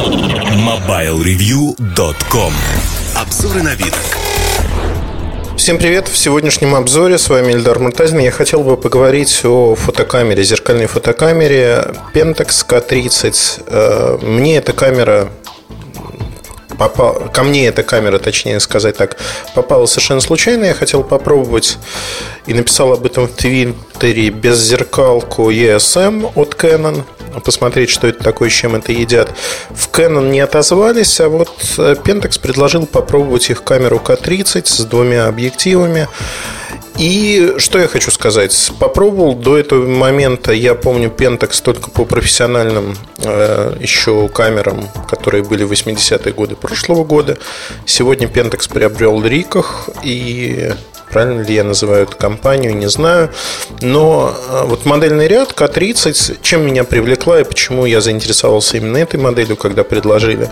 MobileReview.com Обзоры на вид. Всем привет! В сегодняшнем обзоре с вами Ильдар Муртазин. Я хотел бы поговорить о фотокамере, зеркальной фотокамере Pentax K30. Э, мне эта камера попал, ко мне эта камера, точнее сказать так, попала совершенно случайно. Я хотел попробовать и написал об этом в Твиттере беззеркалку ESM от Canon посмотреть, что это такое, чем это едят. В Canon не отозвались, а вот э, Pentax предложил попробовать их камеру K30 с двумя объективами. И что я хочу сказать? Попробовал до этого момента, я помню Pentax только по профессиональным э, еще камерам, которые были в 80-е годы прошлого года. Сегодня Pentax приобрел Риках и Правильно ли я называю эту компанию, не знаю. Но э, вот модельный ряд К30, чем меня привлекла и почему я заинтересовался именно этой моделью, когда предложили,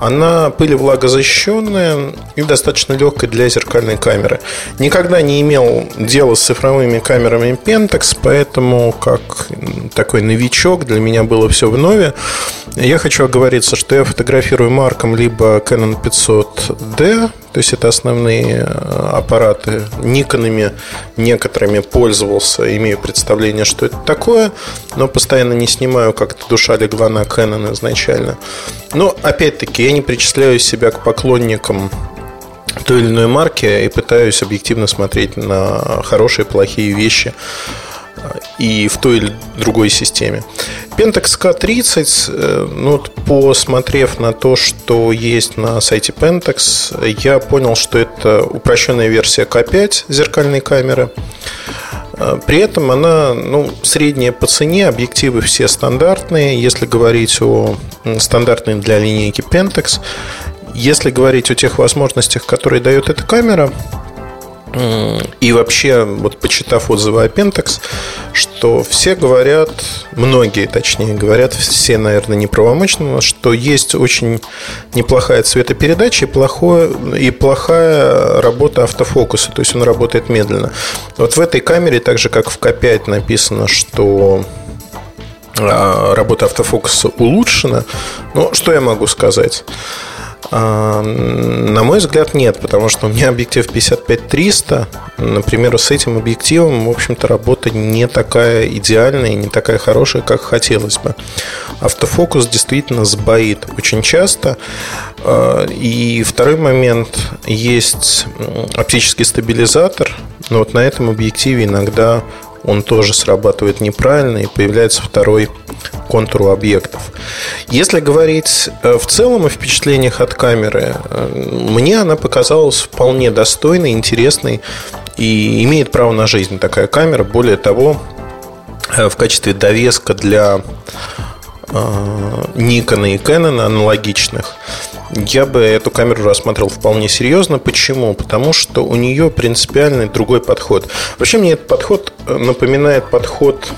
она пылевлагозащищенная и достаточно легкая для зеркальной камеры. Никогда не имел дела с цифровыми камерами Pentax, поэтому как такой новичок для меня было все в нове. Я хочу оговориться, что я фотографирую марком либо Canon 500D, то есть это основные э, аппараты. Никонами некоторыми пользовался, имею представление, что это такое, но постоянно не снимаю, как-то душа легла на Canon изначально. Но опять-таки я не причисляю себя к поклонникам той или иной марки и пытаюсь объективно смотреть на хорошие, плохие вещи и в той или другой системе. Pentax K30, э, ну, посмотрев на то, что есть на сайте Pentax, я понял, что это упрощенная версия K5 зеркальной камеры. Э, при этом она ну, средняя по цене, объективы все стандартные. Если говорить о стандартной для линейки Pentax, если говорить о тех возможностях, которые дает эта камера, и вообще, вот почитав отзывы о Pentax, что все говорят, многие точнее говорят, все, наверное, неправомочно, что есть очень неплохая цветопередача и, плохое, и плохая работа автофокуса, то есть он работает медленно. Вот в этой камере, так же как в К5 написано, что а, работа автофокуса улучшена. Ну, что я могу сказать? На мой взгляд, нет, потому что у меня объектив 55-300. Например, с этим объективом, в общем-то, работа не такая идеальная и не такая хорошая, как хотелось бы. Автофокус действительно сбоит очень часто. А, и второй момент, есть оптический стабилизатор, но вот на этом объективе иногда он тоже срабатывает неправильно и появляется второй контуру объектов. Если говорить э, в целом о впечатлениях от камеры, э, мне она показалась вполне достойной, интересной и имеет право на жизнь такая камера. Более того, э, в качестве довеска для Никона и Canon аналогичных, я бы эту камеру рассматривал вполне серьезно. Почему? Потому что у нее принципиальный другой подход. Вообще мне этот подход напоминает подход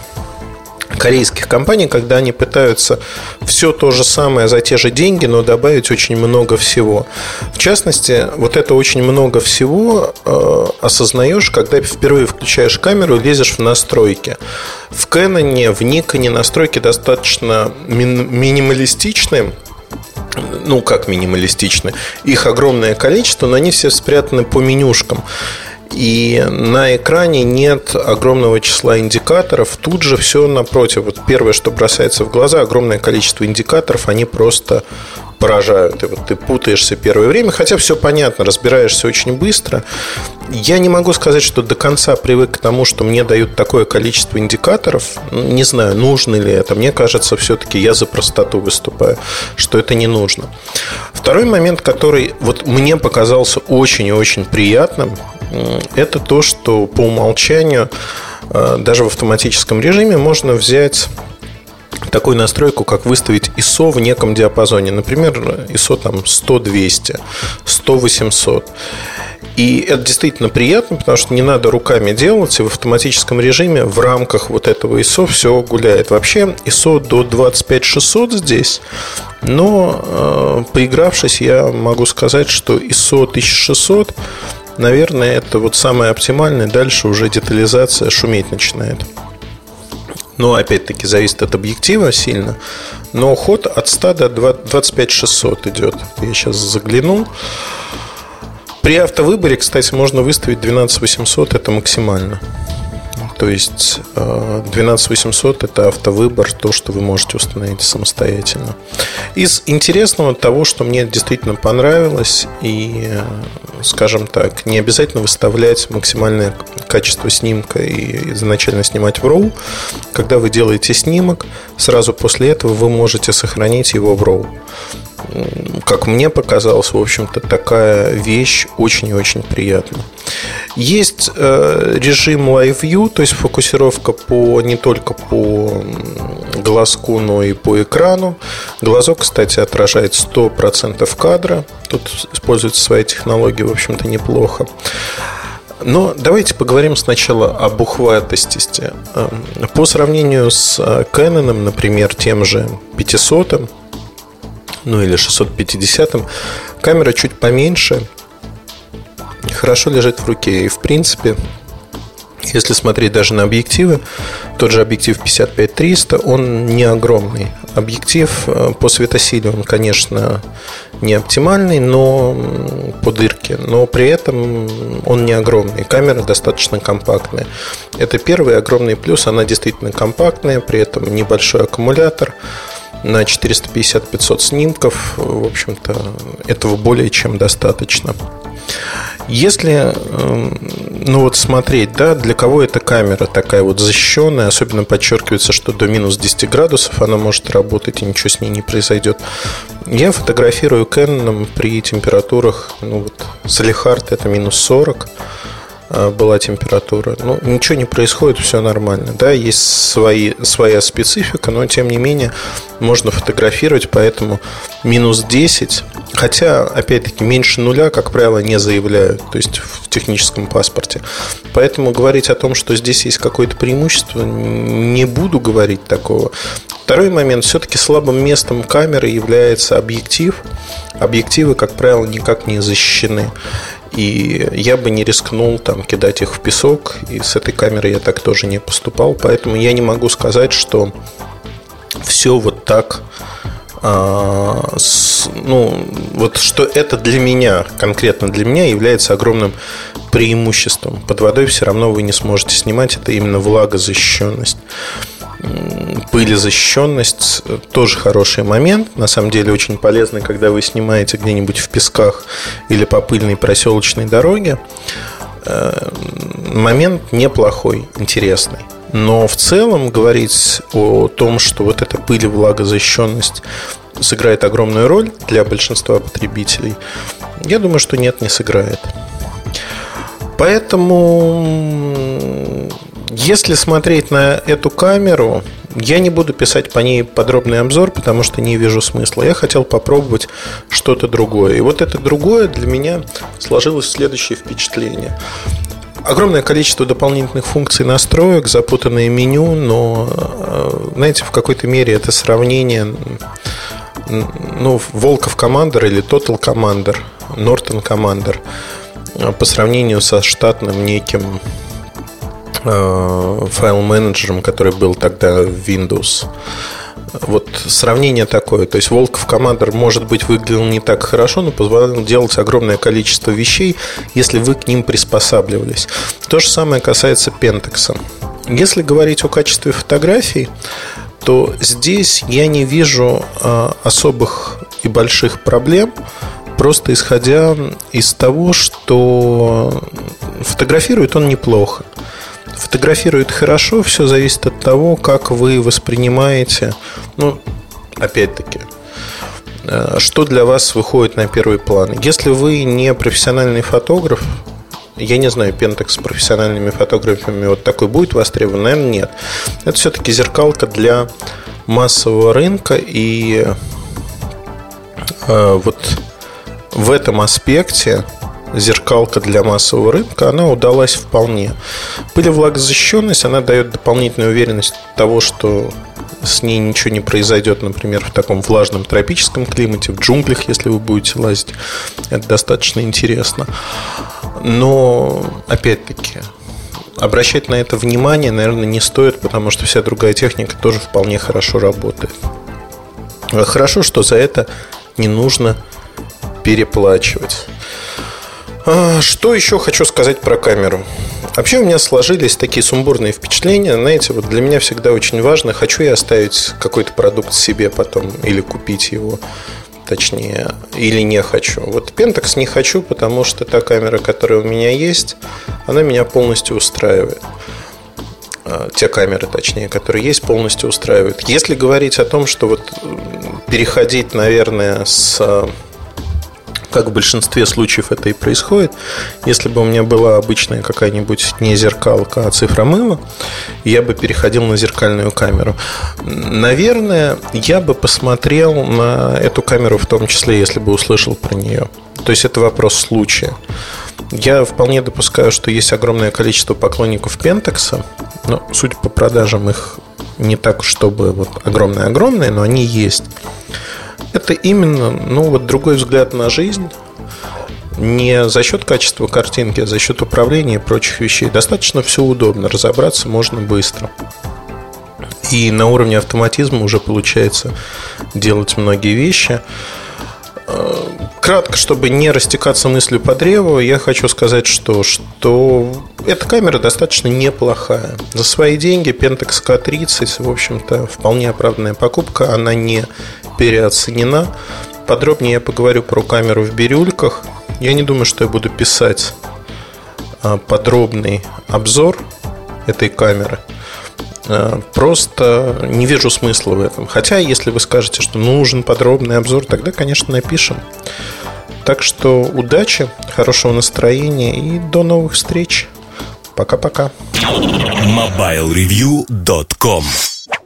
корейских компаний, когда они пытаются все то же самое за те же деньги, но добавить очень много всего. В частности, вот это очень много всего э, осознаешь, когда впервые включаешь камеру и лезешь в настройки. В Canon, в Nikon настройки достаточно минималистичные, ну как минималистичны, их огромное количество, но они все спрятаны по менюшкам и на экране нет огромного числа индикаторов. Тут же все напротив. Вот первое, что бросается в глаза, огромное количество индикаторов, они просто поражают. И вот ты путаешься первое время, хотя все понятно, разбираешься очень быстро. Я не могу сказать, что до конца привык к тому, что мне дают такое количество индикаторов. Не знаю, нужно ли это. Мне кажется, все-таки я за простоту выступаю, что это не нужно. Второй момент, который вот мне показался очень и очень приятным, это то, что по умолчанию э, даже в автоматическом режиме можно взять такую настройку, как выставить ISO в неком диапазоне. Например, ISO там 100-200, 100-800. И это действительно приятно, потому что не надо руками делать, и в автоматическом режиме в рамках вот этого ISO все гуляет. Вообще ISO до 25600 здесь, но э, поигравшись, я могу сказать, что ISO 1600 наверное, это вот самое оптимальное. Дальше уже детализация шуметь начинает. Но опять-таки зависит от объектива сильно. Но ход от 100 до 25 600 идет. Я сейчас заглянул. При автовыборе, кстати, можно выставить 12 800, это максимально. То есть 12800 э, это автовыбор, то, что вы можете установить самостоятельно. Из интересного того, что мне действительно понравилось, и, э, скажем так, не обязательно выставлять максимальное качество снимка и изначально снимать в RAW. Когда вы делаете снимок, сразу после этого вы можете сохранить его в RAW как мне показалось, в общем-то, такая вещь очень и очень приятна. Есть э, режим Live View, то есть фокусировка по, не только по глазку, но и по экрану. Глазок, кстати, отражает 100% кадра. Тут используется своя технология, в общем-то, неплохо. Но давайте поговорим сначала об ухватистости. Эм, по сравнению с э, Canon, например, тем же 500, ну или 650, камера чуть поменьше, хорошо лежит в руке. И в принципе, если смотреть даже на объективы, тот же объектив 55-300, он не огромный. Объектив э, по светосиле, он, конечно, не оптимальный, но по дырке, но при этом он не огромный. Камера достаточно компактная. Это первый огромный плюс, она действительно компактная, при этом небольшой аккумулятор на 450-500 снимков. В общем-то, этого более чем достаточно. Если эм, ну вот смотреть, да, для кого эта камера такая вот защищенная, особенно подчеркивается, что до минус 10 градусов она может работать и ничего с ней не произойдет. Я фотографирую Canon при температурах, ну вот, Салихард это минус 40, Э, была температура. Ну, ничего не происходит, все нормально. Да, есть свои, своя специфика, но тем не менее можно фотографировать, поэтому минус 10, хотя, опять-таки, меньше нуля, как правило, не заявляют, то есть в техническом паспорте. Поэтому говорить о том, что здесь есть какое-то преимущество, не буду говорить такого. Второй момент, все-таки слабым местом камеры является объектив. Объективы, как правило, никак не защищены. И я бы не рискнул там кидать их в песок, и с этой камерой я так тоже не поступал, поэтому я не могу сказать, что все вот так а, с, ну, вот что это для меня, конкретно для меня, является огромным преимуществом. Под водой все равно вы не сможете снимать, это именно влагозащищенность пылезащищенность тоже хороший момент. На самом деле очень полезный, когда вы снимаете где-нибудь в песках или по пыльной проселочной дороге. Э, момент неплохой, интересный. Но в целом говорить о том, что вот эта пыль и влагозащищенность сыграет огромную роль для большинства потребителей, я думаю, что нет, не сыграет. Поэтому если смотреть на эту камеру, я не буду писать по ней подробный обзор, потому что не вижу смысла. Я хотел попробовать что-то другое. И вот это другое для меня сложилось следующее впечатление. Огромное количество дополнительных функций настроек, запутанное меню, но, э, знаете, в какой-то мере это сравнение ну, Волков Командер или Total Commander, Norton Commander по сравнению со штатным неким Э, файл-менеджером, который был тогда в Windows. Вот сравнение такое. То есть Волков Командер, может быть, выглядел не так хорошо, но позволял делать огромное количество вещей, если вы к ним приспосабливались. То же самое касается Pentax. Если говорить о качестве фотографий, то здесь я не вижу э, особых и больших проблем, просто исходя из того, что фотографирует он неплохо. Фотографирует хорошо, все зависит от того, как вы воспринимаете, ну, опять-таки, э, что для вас выходит на первый план. Если вы не профессиональный фотограф, я не знаю, Pentax с профессиональными фотографами вот такой будет востребован? Наверное, нет. Это все-таки зеркалка для массового рынка, и э, вот в этом аспекте зеркалка для массового рынка, она удалась вполне. Пылевлагозащищенность, она дает дополнительную уверенность того, что с ней ничего не произойдет, например, в таком влажном тропическом климате, в джунглях, если вы будете лазить. Это достаточно интересно. Но, опять-таки, обращать на это внимание, наверное, не стоит, потому что вся другая техника тоже вполне хорошо работает. Хорошо, что за это не нужно переплачивать. А, что еще хочу сказать про камеру? Вообще у меня сложились такие сумбурные впечатления. Знаете, вот для меня всегда очень важно, хочу я оставить какой-то продукт себе потом или купить его, точнее, или не хочу. Вот Pentax не хочу, потому что та камера, которая у меня есть, она меня полностью устраивает. А, те камеры, точнее, которые есть, полностью устраивают. Если говорить о том, что вот переходить, наверное, с как в большинстве случаев это и происходит. Если бы у меня была обычная какая-нибудь не зеркалка, а цифромыла, я бы переходил на зеркальную камеру. Наверное, я бы посмотрел на эту камеру в том числе, если бы услышал про нее. То есть это вопрос случая. Я вполне допускаю, что есть огромное количество поклонников Пентекса, но судя по продажам их не так, чтобы вот огромное-огромное, но они есть. Это именно, ну, вот другой взгляд на жизнь, не за счет качества картинки, а за счет управления и прочих вещей. Достаточно все удобно, разобраться можно быстро. И на уровне автоматизма уже получается делать многие вещи. Э, кратко, чтобы не растекаться мыслью по древу, я хочу сказать, что, что эта камера достаточно неплохая. За свои деньги Pentax K30, в общем-то, вполне оправданная покупка. Она не переоценена. Подробнее я поговорю про камеру в бирюльках. Я не думаю, что я буду писать а, подробный обзор этой камеры. А, просто не вижу смысла в этом. Хотя, если вы скажете, что нужен подробный обзор, тогда, конечно, напишем. Так что удачи, хорошего настроения и до новых встреч. Пока-пока. MobileReview.com